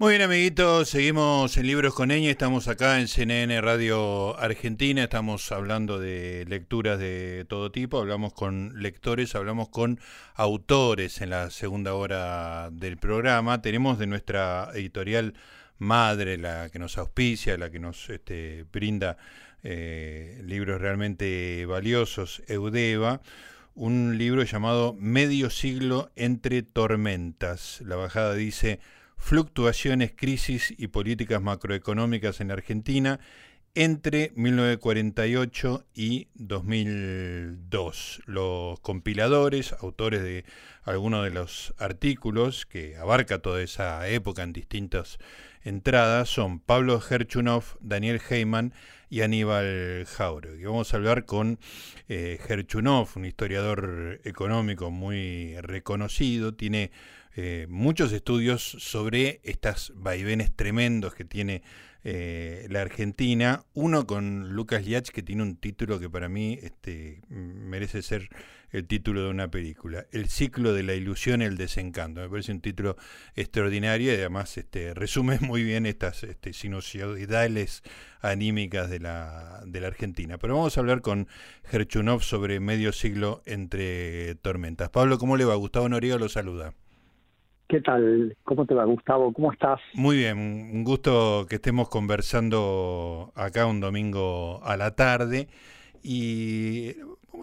Muy bien, amiguitos, seguimos en Libros con Eña, estamos acá en CNN Radio Argentina, estamos hablando de lecturas de todo tipo, hablamos con lectores, hablamos con autores en la segunda hora del programa. Tenemos de nuestra editorial madre, la que nos auspicia, la que nos este, brinda eh, libros realmente valiosos, Eudeva, un libro llamado Medio siglo entre tormentas. La bajada dice fluctuaciones, crisis y políticas macroeconómicas en Argentina entre 1948 y 2002. Los compiladores, autores de algunos de los artículos que abarca toda esa época en distintas entradas son Pablo Herchunov, Daniel Heyman y Aníbal Jauregui. Vamos a hablar con eh, Herchunov, un historiador económico muy reconocido, tiene eh, muchos estudios sobre estas vaivenes tremendos que tiene eh, la Argentina. Uno con Lucas Liach, que tiene un título que para mí este, merece ser el título de una película. El ciclo de la ilusión y el desencanto. Me parece un título extraordinario y además este, resume muy bien estas este, anímicas de la, de la Argentina. Pero vamos a hablar con Gerchunov sobre medio siglo entre tormentas. Pablo, ¿cómo le va? Gustavo Noriega lo saluda. ¿Qué tal? ¿Cómo te va, Gustavo? ¿Cómo estás? Muy bien, un gusto que estemos conversando acá un domingo a la tarde. Y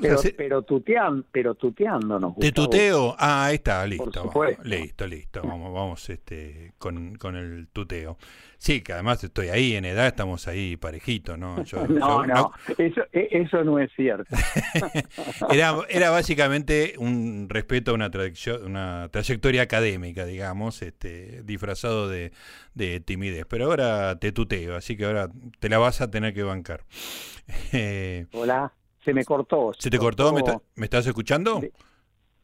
pero, pero, tutean, pero tuteándonos. ¿Te tuteo? Ah, ahí está, listo. listo, listo. Vamos, vamos este, con, con el tuteo. Sí, que además estoy ahí en edad, estamos ahí parejitos, ¿no? no, no, Eso, e, eso no es cierto. era, era básicamente un respeto a una, una trayectoria académica, digamos, este, disfrazado de, de timidez. Pero ahora te tuteo, así que ahora te la vas a tener que bancar. Hola, se me cortó. ¿Se, te cortó? ¿Me, estás escuchando?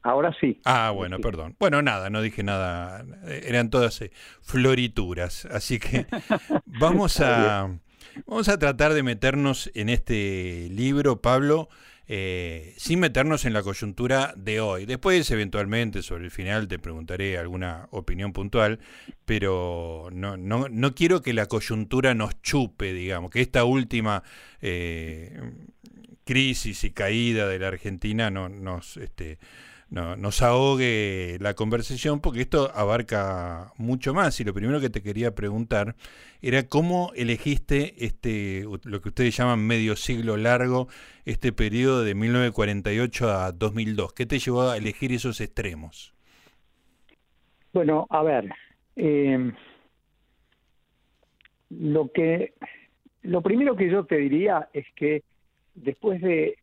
Ahora sí. Ah, bueno, perdón. Bueno, nada, no dije nada. Eran todas eh, florituras. Así que vamos a, vamos a tratar de meternos en este libro, Pablo, eh, sin meternos en la coyuntura de hoy. Después, eventualmente, sobre el final, te preguntaré alguna opinión puntual, pero no, no, no quiero que la coyuntura nos chupe, digamos, que esta última eh, crisis y caída de la Argentina no, nos... Este, no, nos ahogue la conversación porque esto abarca mucho más y lo primero que te quería preguntar era cómo elegiste este lo que ustedes llaman medio siglo largo, este periodo de 1948 a 2002. ¿Qué te llevó a elegir esos extremos? Bueno, a ver, eh, lo que lo primero que yo te diría es que después de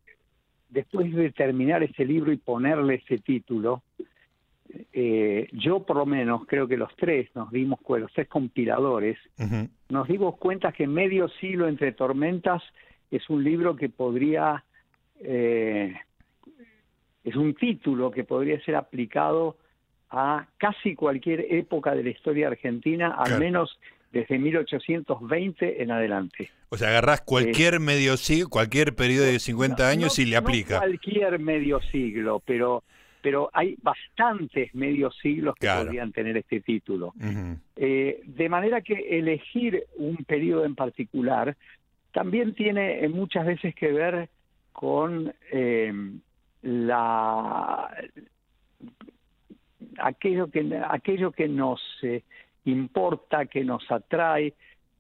después de terminar ese libro y ponerle ese título, eh, yo por lo menos creo que los tres nos dimos cuenta, los tres compiladores, nos dimos cuenta que Medio siglo entre tormentas es un libro que podría, eh, es un título que podría ser aplicado a casi cualquier época de la historia argentina, al menos desde 1820 en adelante. O sea, agarrás cualquier eh, medio siglo, cualquier periodo de 50 años y le aplica. Cualquier medio siglo, pero pero hay bastantes medios siglos que podrían tener este título. Eh, de manera que elegir un periodo en particular también tiene eh, muchas veces que ver con la aquello que aquello que nos importa, que nos atrae,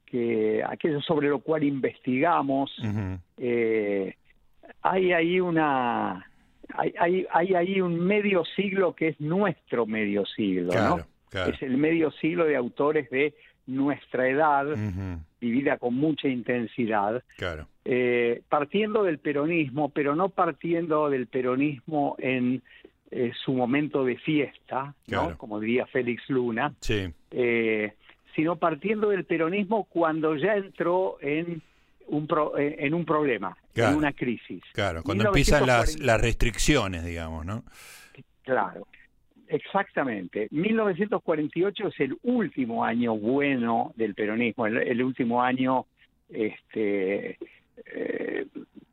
que aquello sobre lo cual investigamos. eh, hay ahí una hay, hay, hay, ahí un medio siglo que es nuestro medio siglo, ¿no? Es el medio siglo de autores de nuestra edad, vivida con mucha intensidad, eh, partiendo del peronismo, pero no partiendo del peronismo en eh, su momento de fiesta, ¿no? como diría Félix Luna, eh, sino partiendo del peronismo cuando ya entró en un, eh, en un problema, en una crisis. Claro, cuando empiezan las, las restricciones, digamos, ¿no? Claro, exactamente. 1948 es el último año bueno del peronismo, el, último año este,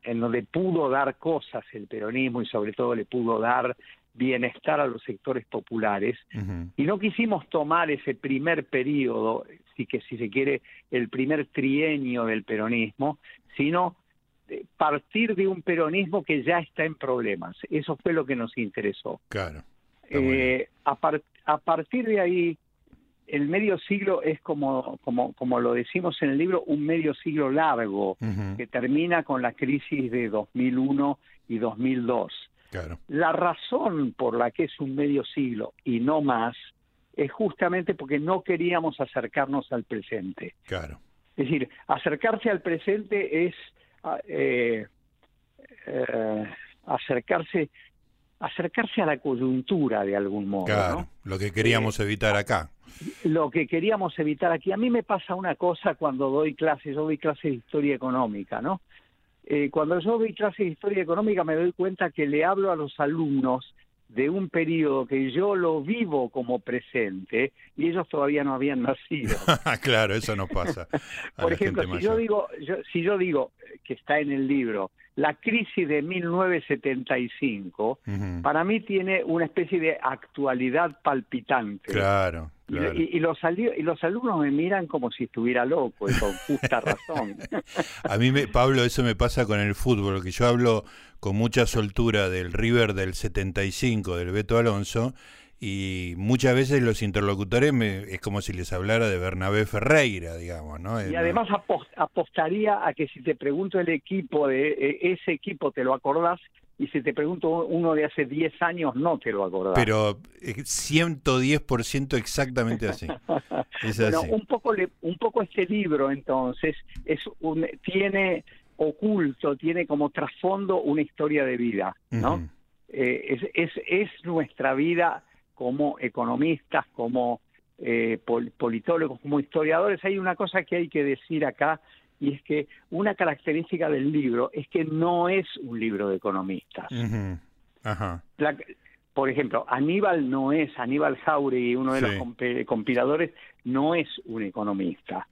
en donde pudo dar cosas el peronismo y sobre todo le pudo dar bienestar a los sectores populares y no quisimos tomar ese primer periodo, si que si se quiere el primer trienio del peronismo, sino eh, partir de un peronismo que ya está en problemas. Eso fue lo que nos interesó. Claro. Eh, a, a partir de ahí el medio siglo es como, como, como lo decimos en el libro, un medio siglo largo que termina con la crisis de 2001 y 2002. Claro. La razón por la que es un medio siglo y no más es justamente porque no queríamos acercarnos al presente. Claro. Es decir, acercarse al presente es ah, eh, eh, acercarse acercarse a la coyuntura de algún modo. Claro, lo que queríamos eh, evitar acá. Lo que queríamos evitar aquí. A mí me pasa una cosa cuando doy clases, yo doy clases de historia económica, ¿no? Eh, cuando yo doy clases de historia económica me doy cuenta que le hablo a los alumnos de un periodo que yo lo vivo como presente y ellos todavía no habían nacido. claro, eso no pasa. Por ejemplo, si yo digo, si yo digo que está en el libro, la crisis de 1975, para mí tiene una especie de actualidad palpitante. Claro. Y, los, y los alumnos me miran como si estuviera loco, y con justa razón. A mí, me, Pablo, eso me pasa con el fútbol, que yo hablo con mucha soltura del River del 75, del Beto Alonso, y muchas veces los interlocutores me, es como si les hablara de Bernabé Ferreira, digamos, ¿no? Y además apostaría a que si te pregunto el equipo de e, ese equipo te lo acordás y si te pregunto uno de hace 10 años no te lo acordás. Pero 110% eh, exactamente así. Es así. un poco un poco este libro entonces es un, tiene oculto, tiene como trasfondo una historia de vida, ¿no? Eh, es, es, es nuestra vida como economistas, como eh, politólogos, como historiadores, hay una cosa que hay que decir acá y es que una característica del libro es que no es un libro de economistas. por ejemplo, Aníbal no es, Aníbal Jauregui, uno de los compiladores, no es un economista.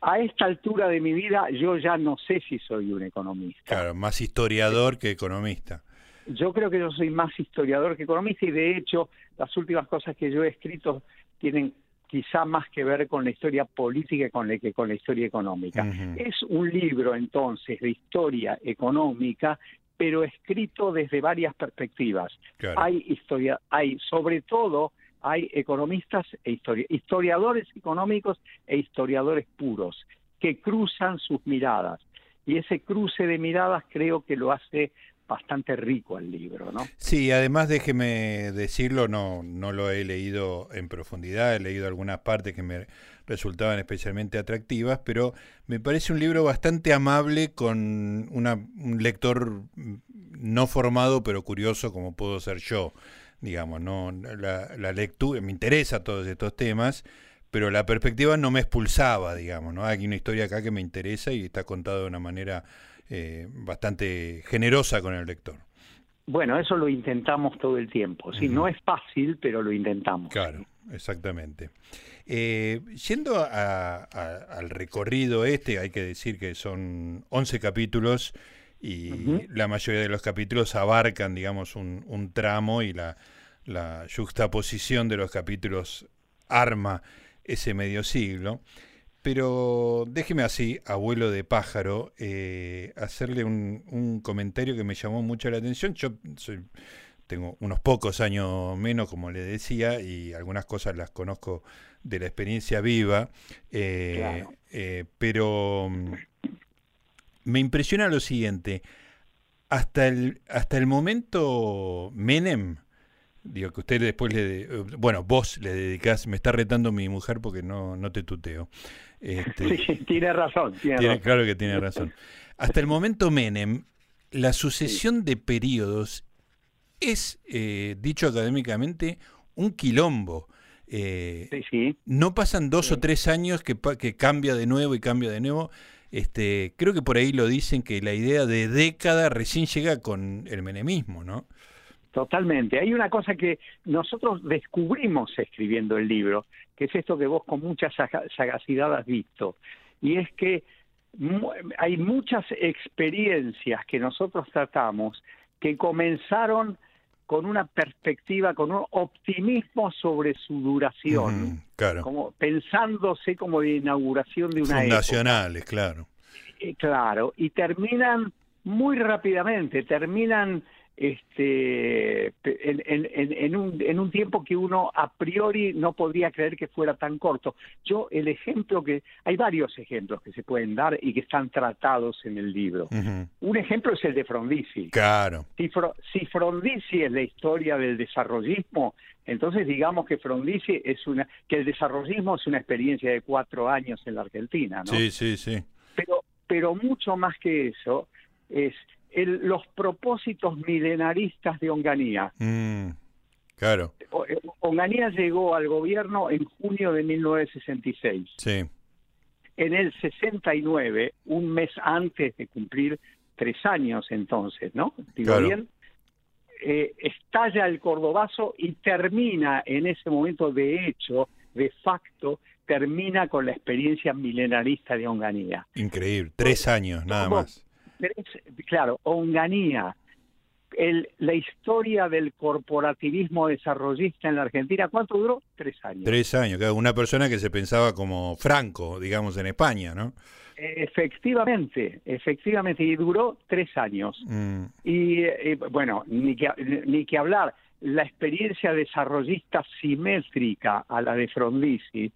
A esta altura de mi vida yo ya no sé si soy un economista. Claro, más historiador que economista yo creo que yo soy más historiador que economista y de hecho las últimas cosas que yo he escrito tienen quizá más que ver con la historia política con que con la historia económica. Es un libro entonces de historia económica, pero escrito desde varias perspectivas. Hay historia, hay sobre todo hay economistas e historiadores económicos e historiadores puros que cruzan sus miradas y ese cruce de miradas creo que lo hace bastante rico el libro, ¿no? Sí, además déjeme decirlo, no, no lo he leído en profundidad, he leído algunas partes que me resultaban especialmente atractivas, pero me parece un libro bastante amable con una, un lector no formado pero curioso como puedo ser yo, digamos, no la, la lectura, me interesa todos estos temas, pero la perspectiva no me expulsaba, digamos, ¿no? Hay una historia acá que me interesa y está contada de una manera eh, bastante generosa con el lector. Bueno, eso lo intentamos todo el tiempo. Sí, no es fácil, pero lo intentamos. Claro, exactamente. Eh, yendo al recorrido este, hay que decir que son 11 capítulos y la mayoría de los capítulos abarcan, digamos, un, tramo y la, la juxtaposición de los capítulos arma ese medio siglo. Pero déjeme así, abuelo de pájaro, eh, hacerle un, comentario que me llamó mucho la atención. Yo tengo unos pocos años menos, como le decía, y algunas cosas las conozco de la experiencia viva, eh, eh, pero mm, me impresiona lo siguiente. Hasta el, hasta el momento Menem, digo que usted después le, bueno, vos le dedicás, me está retando mi mujer porque no, no te tuteo. Este, sí, tiene razón. Tiene, Claro que tiene razón. Hasta el momento Menem, la sucesión de periodos es, eh, dicho académicamente, un quilombo. Eh, no pasan dos o tres años que, que cambia de nuevo y cambia de nuevo. Este, creo que por ahí lo dicen que la idea de década recién llega con el menemismo, ¿no? Totalmente. Hay una cosa que nosotros descubrimos escribiendo el libro, que es esto que vos con mucha sagacidad has visto, y es que hay muchas experiencias que nosotros tratamos que comenzaron con una perspectiva, con un optimismo sobre su duración, claro. como pensándose como de inauguración de una Fundacionales, claro. claro, y terminan muy rápidamente, terminan este, en, en, en, un, en un tiempo que uno a priori no podría creer que fuera tan corto. Yo el ejemplo que, hay varios ejemplos que se pueden dar y que están tratados en el libro. Un ejemplo es el de Frondizi. Claro. Si, si Frondizi es la historia del desarrollismo, entonces digamos que Frondizi es una, que el desarrollismo es una experiencia de cuatro años en la Argentina, ¿no? Sí, sí, sí. Pero, pero mucho más que eso es los propósitos milenaristas de Onganía. Mm, claro. Eh, Onganía llegó al gobierno en junio de 1966. Sí. En el 69, un mes antes de cumplir tres años entonces, ¿no? ¿Digo bien? Eh, estalla el cordobazo y termina en ese momento, de hecho, de facto, termina con la experiencia milenarista de Onganía. Increíble, tres años nada más claro, Onganía, el, la historia del corporativismo desarrollista en la Argentina, ¿cuánto duró? Tres años. Tres años, una persona que se pensaba como Franco, digamos, en España, ¿no? Efectivamente, efectivamente, y duró tres años. Mm. Y, eh, bueno, ni que, ni que hablar, la experiencia desarrollista simétrica a la de Frondizi,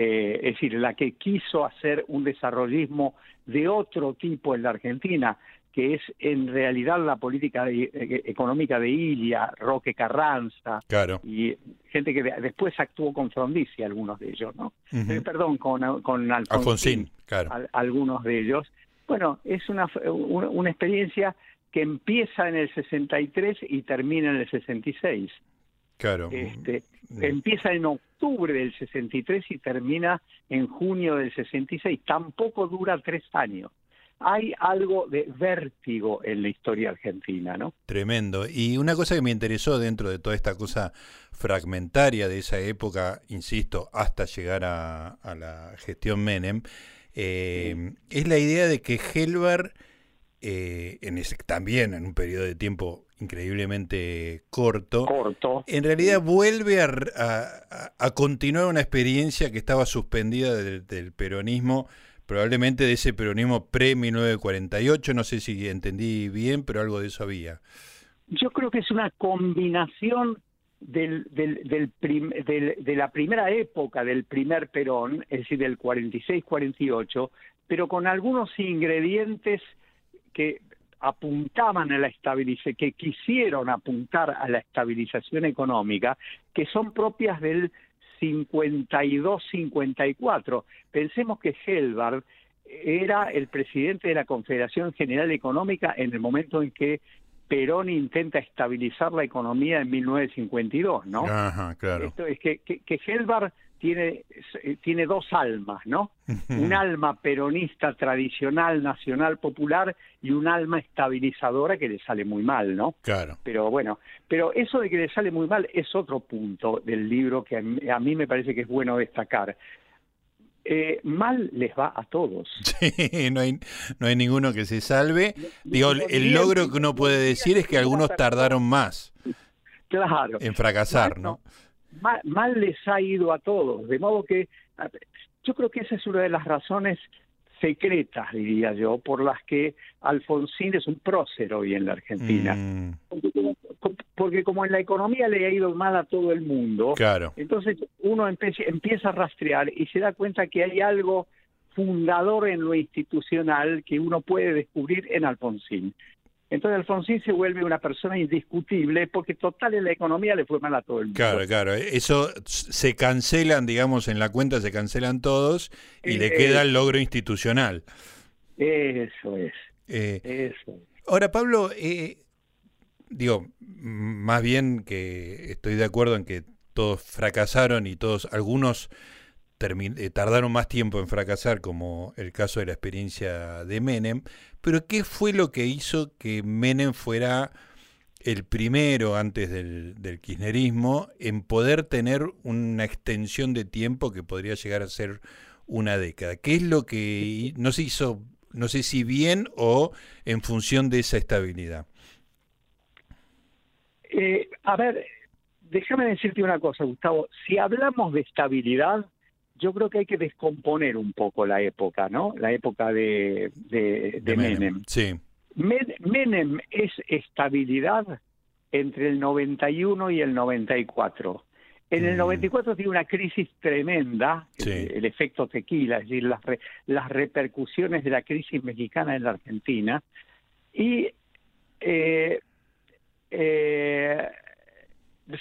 eh, es decir, la que quiso hacer un desarrollismo de otro tipo en la Argentina, que es en realidad la política eh, económica de Ilia, Roque Carranza, y gente que después actuó con Frondizi, algunos de ellos, ¿no? Eh, perdón, con, con Alfonsín, claro. algunos de ellos. Bueno, es una, una experiencia que empieza en el 63 y termina en el 66. Claro. Este, empieza en octubre del 63 y termina en junio del 66. Tampoco dura tres años. Hay algo de vértigo en la historia argentina, ¿no? Tremendo. Y una cosa que me interesó dentro de toda esta cosa fragmentaria de esa época, insisto, hasta llegar a, la gestión Menem, eh, es la idea de que Helber, eh, en ese, también en un periodo de tiempo increíblemente corto, corto. en realidad vuelve a, continuar una experiencia que estaba suspendida del, peronismo, probablemente de ese peronismo pre-1948, no sé si entendí bien, pero algo de eso había. Yo creo que es una combinación del, del, del, de la primera época del primer Perón, es decir, del 46-48, pero con algunos ingredientes que apuntaban a la estabilización, que quisieron apuntar a la estabilización económica, que son propias del 52-54. Pensemos que Helbard era el presidente de la Confederación General Económica en el momento en que Perón intenta estabilizar la economía en 1952, ¿no? Ajá, claro. Esto es que, que, que Helbard tiene, eh, tiene dos almas, ¿no? un alma peronista tradicional, nacional, popular y un alma estabilizadora que le sale muy mal, ¿no? Claro. Pero bueno, pero eso de que le sale muy mal es otro punto del libro que a mí, me parece que es bueno destacar. Eh, mal les va a todos. Sí, no hay, no hay ninguno que se salve. Digo, el logro que uno puede decir es que algunos tardaron más claro. en fracasar, ¿no? Mal, les ha ido a todos, de modo que yo creo que esa es una de las razones secretas, diría yo, por las que Alfonsín es un prócer hoy en la Argentina. Mm. Porque, como en la economía le ha ido mal a todo el mundo, claro. entonces uno empieza a rastrear y se da cuenta que hay algo fundador en lo institucional que uno puede descubrir en Alfonsín. Entonces Alfonsín se vuelve una persona indiscutible porque total en la economía le fue mal a todo el mundo. Claro, claro. Eso se cancelan, digamos, en la cuenta se cancelan todos y le queda el logro institucional. Eso es. Eh, eso. Ahora, Pablo, eh, digo, más bien que estoy de acuerdo en que todos fracasaron y todos, algunos eh, tardaron más tiempo en fracasar, como el caso de la experiencia de Menem, pero ¿qué fue lo que hizo que Menem fuera el primero antes del, kirchnerismo en poder tener una extensión de tiempo que podría llegar a ser una década? ¿Qué es lo que no se hizo, no sé si bien o en función de esa estabilidad? Eh, a ver, déjame decirte una cosa, Gustavo. Si hablamos de estabilidad, yo creo que hay que descomponer un poco la época, ¿no? La época de, de, Menem. Sí. Menem es estabilidad entre el 91 y el 94. En el 94 mm. tiene una crisis tremenda, el, efecto tequila, es decir, las, las repercusiones de la crisis mexicana en la Argentina, y eh, eh,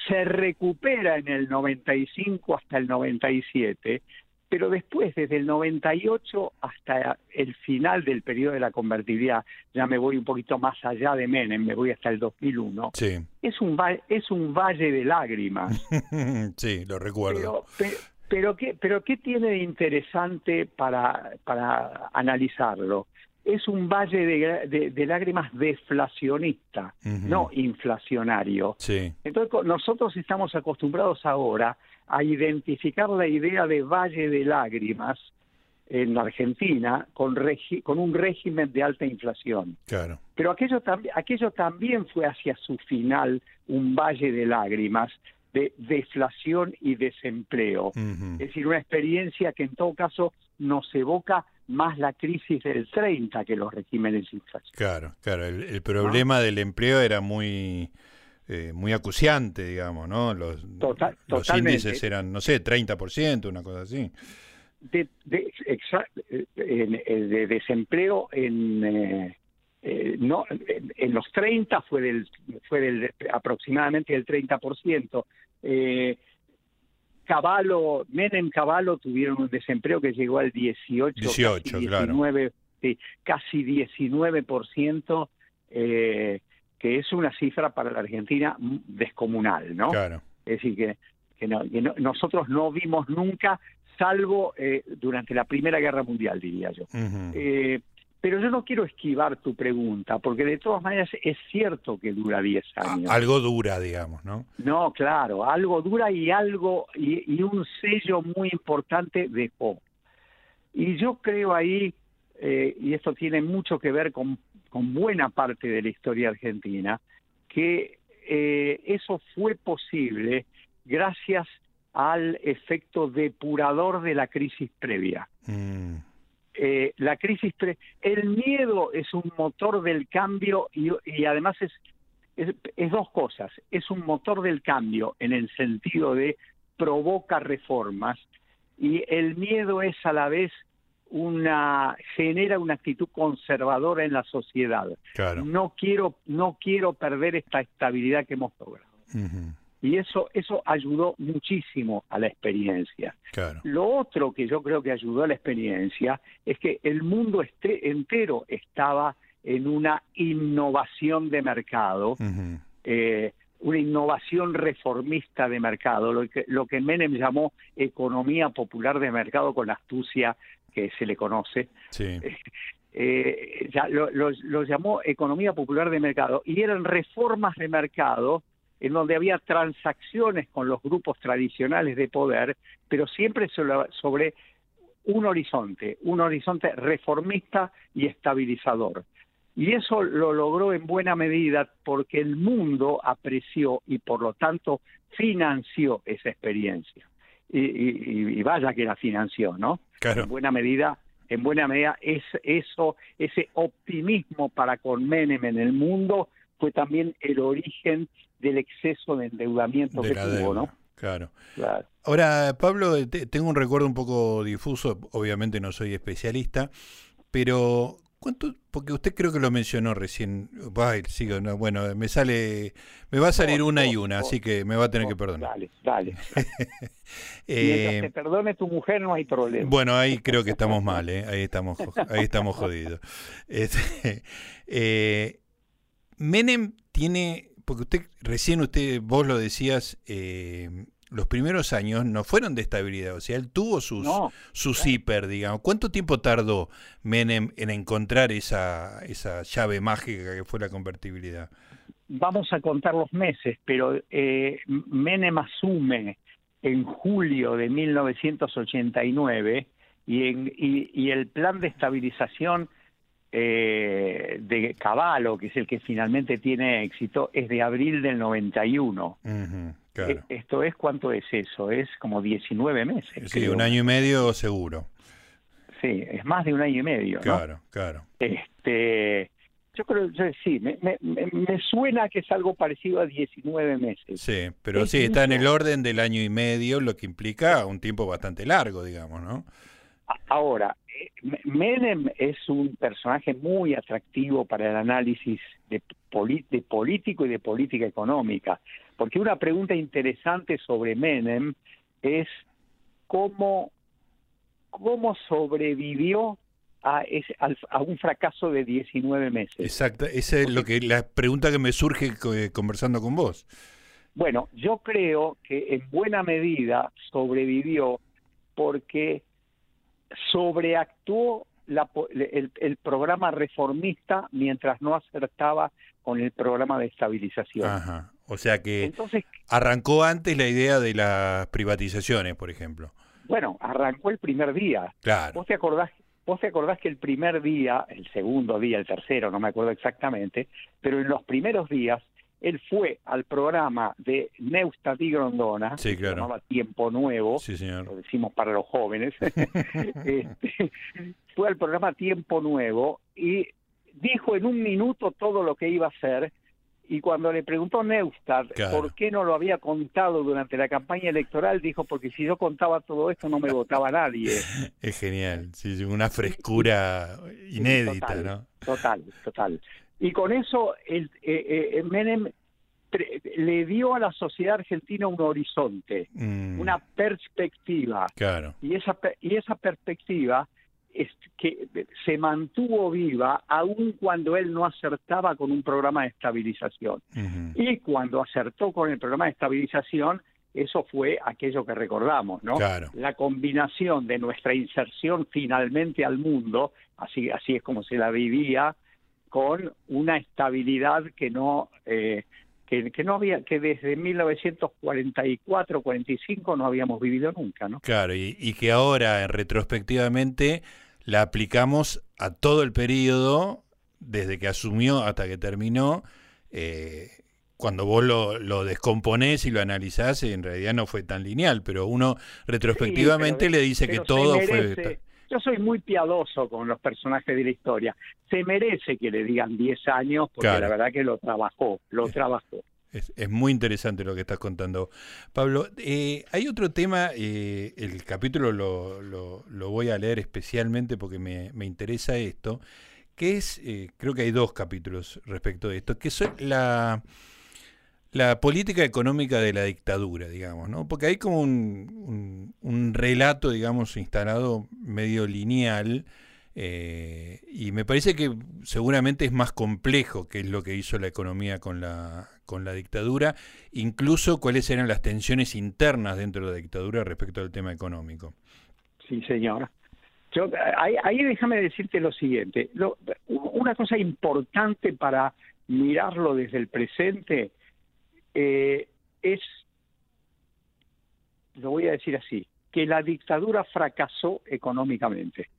se recupera en el 95 hasta el 97, pero después, desde el 98 hasta el final del periodo de la convertibilidad, ya me voy un poquito más allá de Menem, me voy hasta el 2001, sí. es, un, es un valle de lágrimas. sí, lo recuerdo. Pero, pero, ¿qué, pero ¿qué tiene de interesante para, para analizarlo? Es un valle de, lágrimas deflacionista, no inflacionario. Sí. Entonces nosotros estamos acostumbrados ahora a identificar la idea de valle de lágrimas en la Argentina con, con un régimen de alta inflación. Claro. Pero aquello, aquello también fue hacia su final un valle de lágrimas de deflación y desempleo. Es decir, una experiencia que en todo caso nos evoca más la crisis del 30 que los regímenes inflacionarios. Claro, claro. El, problema del empleo era muy eh, muy acuciante, digamos, ¿no? Los, los índices eran, no sé, 30%, una cosa así. De, de, de desempleo en... Eh, eh, no en, los 30 fue del fue del aproximadamente el 30%. Eh, Caballo, Menem Caballo tuvieron un desempleo que llegó al 18, 18 casi 19, sí, casi 19%, eh, que es una cifra para la Argentina descomunal, ¿no? Claro. Es decir, que, que, no, nosotros no vimos nunca, salvo eh, durante la Primera Guerra Mundial, diría yo. eh, pero yo no quiero esquivar tu pregunta, porque de todas maneras es cierto que dura 10 años. algo dura, digamos, ¿no? No, claro, algo dura y algo y, un sello muy importante dejó. Y yo creo ahí, eh, y esto tiene mucho que ver con, con buena parte de la historia argentina, que eh, eso fue posible gracias al efecto depurador de la crisis previa. Mm. Eh, la crisis, el miedo es un motor del cambio y, además es, es, dos cosas. Es un motor del cambio en el sentido de provoca reformas y el miedo es a la vez una genera una actitud conservadora en la sociedad. No quiero no quiero perder esta estabilidad que hemos logrado. Y eso, eso ayudó muchísimo a la experiencia. Lo otro que yo creo que ayudó a la experiencia es que el mundo este, entero estaba en una innovación de mercado, eh, una innovación reformista de mercado, lo que, lo que Menem llamó economía popular de mercado con la astucia que se le conoce. Eh, ya lo, lo llamó economía popular de mercado y eran reformas de mercado en donde había transacciones con los grupos tradicionales de poder, pero siempre sobre un horizonte, un horizonte reformista y estabilizador. Y eso lo logró en buena medida porque el mundo apreció y por lo tanto financió esa experiencia. Y, vaya que la financió, ¿no? En buena medida, en buena medida es eso, ese optimismo para con Menem en el mundo fue también el origen del exceso de endeudamiento que tuvo, ¿no? Claro. Ahora, Pablo, tengo un recuerdo un poco difuso, obviamente no soy especialista, pero ¿cuánto? Porque usted creo que lo mencionó recién. sigo, bueno, me sale, me va a salir una y una, así que me va a tener que perdonar. Dale, dale. eh, te perdone tu mujer no hay problema. Bueno, ahí creo que estamos mal, ¿eh? ahí estamos, ahí estamos jodidos. Este, eh, Menem tiene porque usted, recién usted, vos lo decías, eh, los primeros años no fueron de estabilidad, o sea, él tuvo sus, sus hiper, digamos. ¿Cuánto tiempo tardó Menem en encontrar esa, esa llave mágica que fue la convertibilidad? Vamos a contar los meses, pero eh, Menem asume en julio de 1989 y, en, y, y el plan de estabilización eh, de Caballo, que es el que finalmente tiene éxito, es de abril del 91. E, esto es, ¿cuánto es eso? Es como 19 meses. Sí, un año y medio seguro. Sí, es más de un año y medio. Claro, claro. Este, yo creo, sí, me, me, suena que es algo parecido a 19 meses. Sí, pero sí, está en el orden del año y medio, lo que implica un tiempo bastante largo, digamos, ¿no? Ahora, Menem es un personaje muy atractivo para el análisis de, de político y de política económica, porque una pregunta interesante sobre Menem es cómo, cómo sobrevivió a, a, un fracaso de 19 meses. Exacto, esa es lo que, la pregunta que me surge eh, conversando con vos. Bueno, yo creo que en buena medida sobrevivió porque sobreactuó la, el, programa reformista mientras no acertaba con el programa de estabilización. Ajá. O sea que Entonces, arrancó antes la idea de las privatizaciones, por ejemplo. Bueno, arrancó el primer día. Claro. ¿Vos te acordás Vos te acordás que el primer día, el segundo día, el tercero, no me acuerdo exactamente, pero en los primeros días él fue al programa de Neustadt y Grondona, sí, claro. se llamaba Tiempo Nuevo, sí, señor. lo decimos para los jóvenes, este, fue al programa Tiempo Nuevo y dijo en un minuto todo lo que iba a hacer y cuando le preguntó Neustadt por qué no lo había contado durante la campaña electoral, dijo, porque si yo contaba todo esto no me votaba nadie. Es genial, sí, una frescura inédita, ¿no? Total, total. Y con eso el, eh, eh, Menem le dio a la sociedad argentina un horizonte, mm. una perspectiva. Claro. Y esa, y esa perspectiva que se mantuvo viva aun cuando él no acertaba con un programa de estabilización. Y cuando acertó con el programa de estabilización, eso fue aquello que recordamos, ¿no? La combinación de nuestra inserción finalmente al mundo, así, así es como se la vivía, con una estabilidad que no eh, que, que, no había que desde 1944 45 no habíamos vivido nunca no claro y, y que ahora retrospectivamente la aplicamos a todo el periodo, desde que asumió hasta que terminó. Eh, cuando vos lo, lo, descomponés y lo analizás, en realidad no fue tan lineal, pero uno retrospectivamente le dice que todo fue... Yo soy muy piadoso con los personajes de la historia. Se merece que le digan 10 años porque la verdad que lo trabajó, lo trabajó. Es, muy interesante lo que estás contando. Pablo, eh, hay otro tema, eh, el capítulo lo, lo, voy a leer especialmente porque me, me interesa esto, que es, eh, creo que hay dos capítulos respecto de esto, que es la, la política económica de la dictadura, digamos, ¿no? Porque hay como un, relato, digamos, instalado medio lineal. y me parece que seguramente es más complejo que es lo que hizo la economía con la, con la dictadura, incluso cuáles eran las tensiones internas dentro de la dictadura respecto al tema económico. Sí, señora. Yo, ahí, déjame decirte lo siguiente. una cosa importante para mirarlo desde el presente eh, es, lo voy a decir así, que la dictadura fracasó económicamente.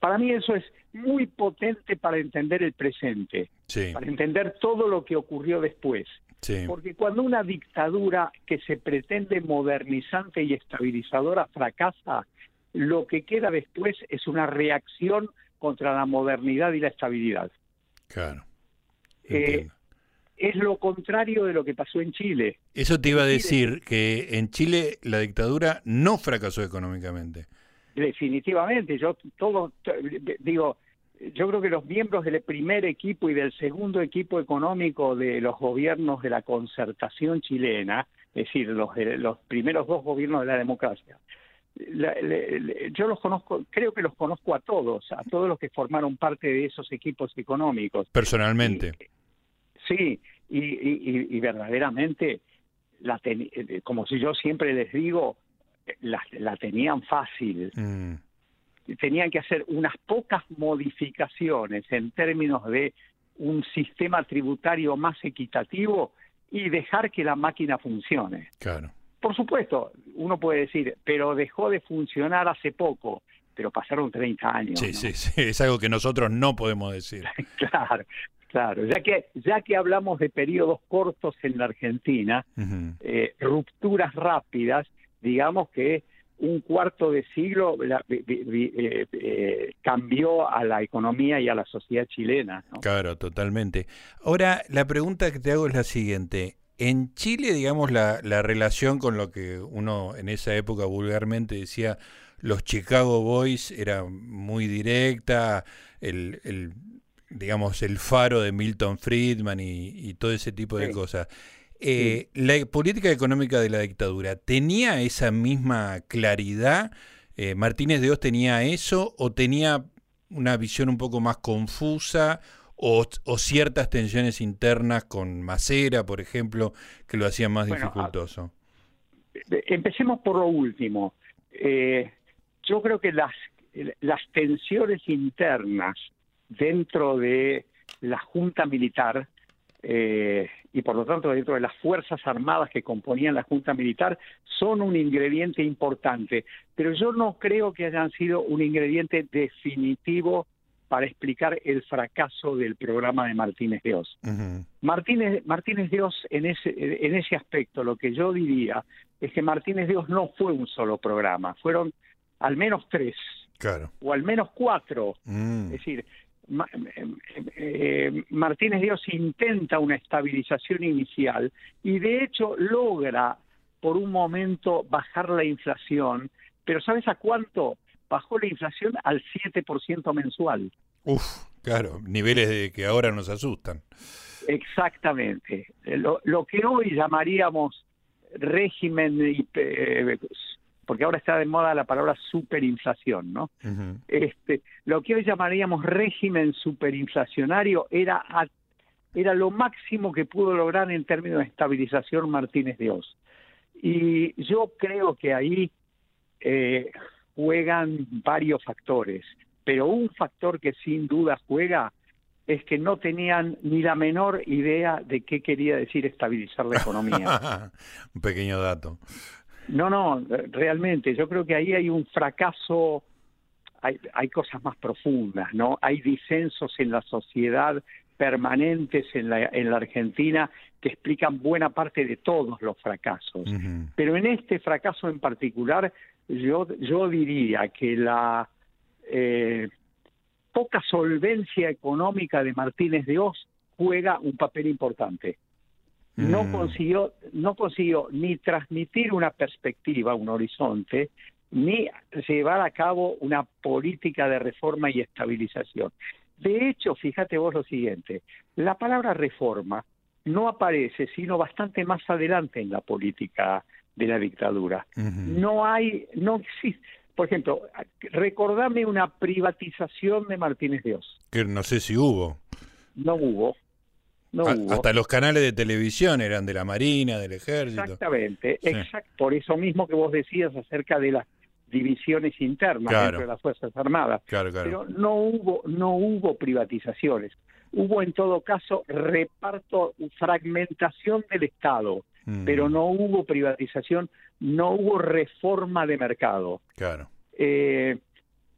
Para mí eso es muy potente para entender el presente, para entender todo lo que ocurrió después. Porque cuando una dictadura que se pretende modernizante y estabilizadora fracasa, lo que queda después es una reacción contra la modernidad y la estabilidad. Claro. Eh, es lo contrario de lo que pasó en Chile. Eso te iba a decir, que en Chile la dictadura no fracasó económicamente. Definitivamente, yo todo digo, yo creo que los miembros del primer equipo y del segundo equipo económico de los gobiernos de la concertación chilena, es decir, los, los primeros dos gobiernos de la democracia, yo los conozco, creo que los conozco a todos, a todos los que formaron parte de esos equipos económicos. Personalmente. Sí, y, y, verdaderamente, la como si yo siempre les digo, la, la tenían fácil. Mm. Tenían que hacer unas pocas modificaciones en términos de un sistema tributario más equitativo y dejar que la máquina funcione. Claro. Por supuesto, uno puede decir, pero dejó de funcionar hace poco. pero pasaron 30 años. Sí, sí, sí, es algo que nosotros no podemos decir. claro, claro. Ya que, ya que hablamos de periodos cortos en la Argentina, eh, rupturas rápidas, digamos que un cuarto de siglo eh, eh, cambió a la economía y a la sociedad chilena. Claro, totalmente. Ahora, la pregunta que te hago es la siguiente. En Chile, digamos, la, la relación con lo que uno en esa época vulgarmente decía los Chicago Boys era muy directa, el, el digamos, el faro de Milton Friedman y, todo ese tipo de cosas. Eh, ¿La política económica de la dictadura tenía esa misma claridad? Eh, ¿Martínez de Oz tenía eso o tenía una visión un poco más confusa o, ciertas tensiones internas con Macera, por ejemplo, que lo hacían más dificultoso? Empecemos por lo último. Eh, yo creo que las, las tensiones internas dentro de la Junta Militar eh, y por lo tanto dentro de las Fuerzas Armadas que componían la Junta Militar son un ingrediente importante, pero yo no creo que hayan sido un ingrediente definitivo para explicar el fracaso del programa de Martínez Dios. Martínez, Martínez Dios en ese, en ese aspecto, lo que yo diría es que Martínez Dios no fue un solo programa, fueron al menos tres, claro. o al menos cuatro. Mm. Es decir, Martínez Dios intenta una estabilización inicial y de hecho logra por un momento bajar la inflación, pero ¿sabes a cuánto? Bajó la inflación al 7% mensual. Uf, claro, niveles de que ahora nos asustan. Exactamente. Lo, lo que hoy llamaríamos régimen porque ahora está de moda la palabra superinflación, ¿no? Este, lo que hoy llamaríamos régimen superinflacionario era era lo máximo que pudo lograr en términos de estabilización Martínez Dios. Y yo creo que ahí eh, juegan varios factores, pero un factor que sin duda juega es que no tenían ni la menor idea de qué quería decir estabilizar la economía. un pequeño dato. No, no, realmente, yo creo que ahí hay un fracaso, hay, hay cosas más profundas, ¿no? Hay disensos en la sociedad permanentes en la, en la Argentina que explican buena parte de todos los fracasos. Pero en este fracaso en particular, yo, yo diría que la eh, poca solvencia económica de Martínez de Oz juega un papel importante no mm. consiguió no consiguió ni transmitir una perspectiva, un horizonte, ni llevar a cabo una política de reforma y estabilización. De hecho, fíjate vos lo siguiente, la palabra reforma no aparece sino bastante más adelante en la política de la dictadura. No hay, no existe, por ejemplo, recordame una privatización de Martínez Dios. Que no sé si hubo. No hubo. Hasta los canales de televisión eran de la Marina, del Ejército. Exactamente, por eso mismo que vos decías acerca de las divisiones internas dentro de las Fuerzas Armadas. Pero no hubo, no hubo privatizaciones. Hubo en todo caso reparto, fragmentación del Estado, mm. pero no hubo privatización, no hubo reforma de mercado. Claro. Eh,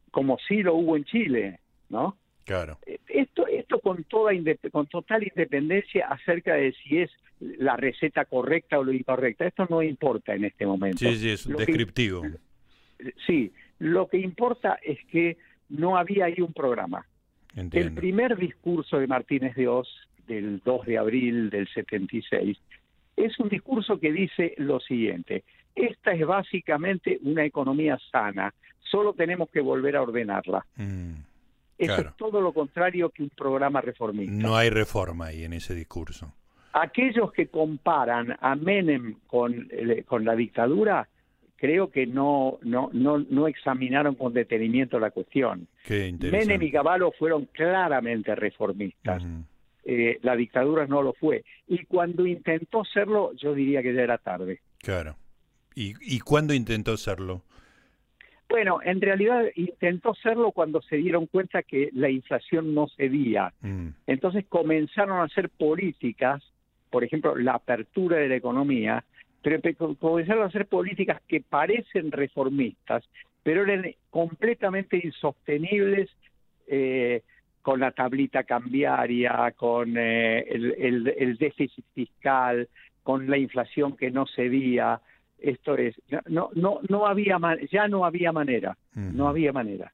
como sí lo hubo en Chile, ¿no? Claro. Eh, esto, esto con toda con total independencia acerca de si es la receta correcta o lo incorrecta. Esto no importa en este momento. Sí, sí, es descriptivo. sí, lo que importa es que no había ahí un programa. El primer discurso de Martínez de Oz del 2 de abril del 76 es un discurso que dice lo siguiente, esta es básicamente una economía sana, solo tenemos que volver a ordenarla. Mm. Eso es todo lo contrario que un programa reformista. No hay reforma ahí en ese discurso. Aquellos que comparan a Menem con, con la dictadura, creo que no, no, no, no examinaron con detenimiento la cuestión. Menem y Cavallo fueron claramente reformistas. Eh, la dictadura no lo fue. Y cuando intentó serlo, yo diría que ya era tarde. Claro. ¿Y, y cuándo intentó serlo? Bueno, en realidad intentó hacerlo cuando se dieron cuenta que la inflación no cedía. Mm. Entonces comenzaron a hacer políticas, por ejemplo, la apertura de la economía, pero comenzaron a hacer políticas que parecen reformistas, pero eran completamente insostenibles eh, con la tablita cambiaria, con eh, el, déficit fiscal, con la inflación que no cedía. Esto es, no, no, no había, ya no había manera, no había manera.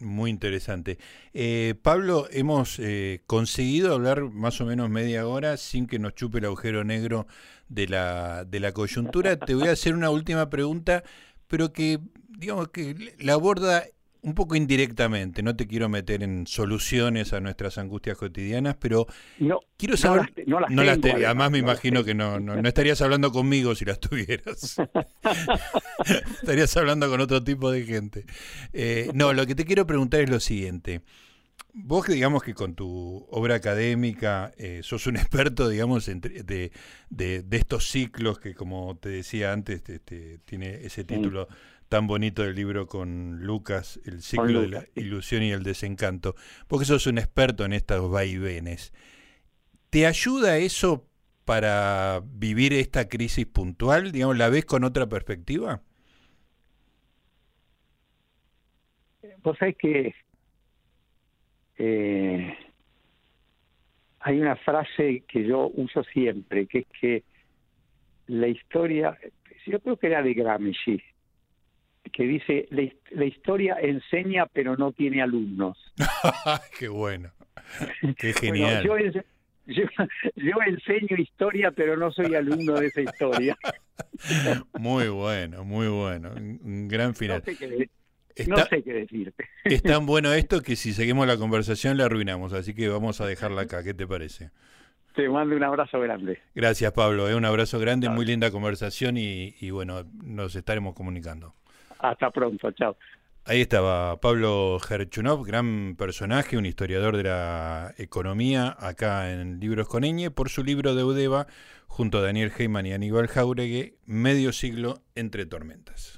Muy interesante. Eh, Pablo, hemos eh, conseguido hablar más o menos media hora sin que nos chupe el agujero negro de la, de la coyuntura. Te voy a hacer una última pregunta, pero que, digamos, que la aborda un poco indirectamente, no te quiero meter en soluciones a nuestras angustias cotidianas, pero quiero saber... No las, además me imagino que no, no, estarías hablando conmigo si las tuvieras. estarías hablando con otro tipo de gente. Eh, no, lo que te quiero preguntar es lo siguiente. Vos digamos que con tu obra académica eh, sos un experto, digamos, de, de, estos ciclos que, como te decía antes, tiene ese título tan bonito del libro con Lucas, el ciclo de la ilusión y el desencanto, porque sos un experto en estos vaivenes. ¿Te ayuda eso para vivir esta crisis puntual? Digamos, ¿La ves con otra perspectiva? Vos sabés que eh, hay una frase que yo uso siempre, que es que la historia, yo creo que era de Gramsci, que dice, la, historia enseña pero no tiene alumnos. Qué bueno. Qué genial. yo, enseño historia pero no soy alumno de esa historia. muy bueno, muy bueno. Un gran final. No sé qué, decirte. Es tan bueno esto que si seguimos la conversación la arruinamos, así que vamos a dejarla acá. ¿Qué te parece? Te mando un abrazo grande. Gracias, Pablo. Es un abrazo grande, muy linda conversación y, y bueno, nos estaremos comunicando. Hasta pronto, chao. Ahí estaba Pablo Gerchunov, gran personaje, un historiador de la economía acá en Libros con Eñe, por su libro de Udeva, junto a Daniel Heyman y Aníbal Jauregui, Medio siglo entre tormentas.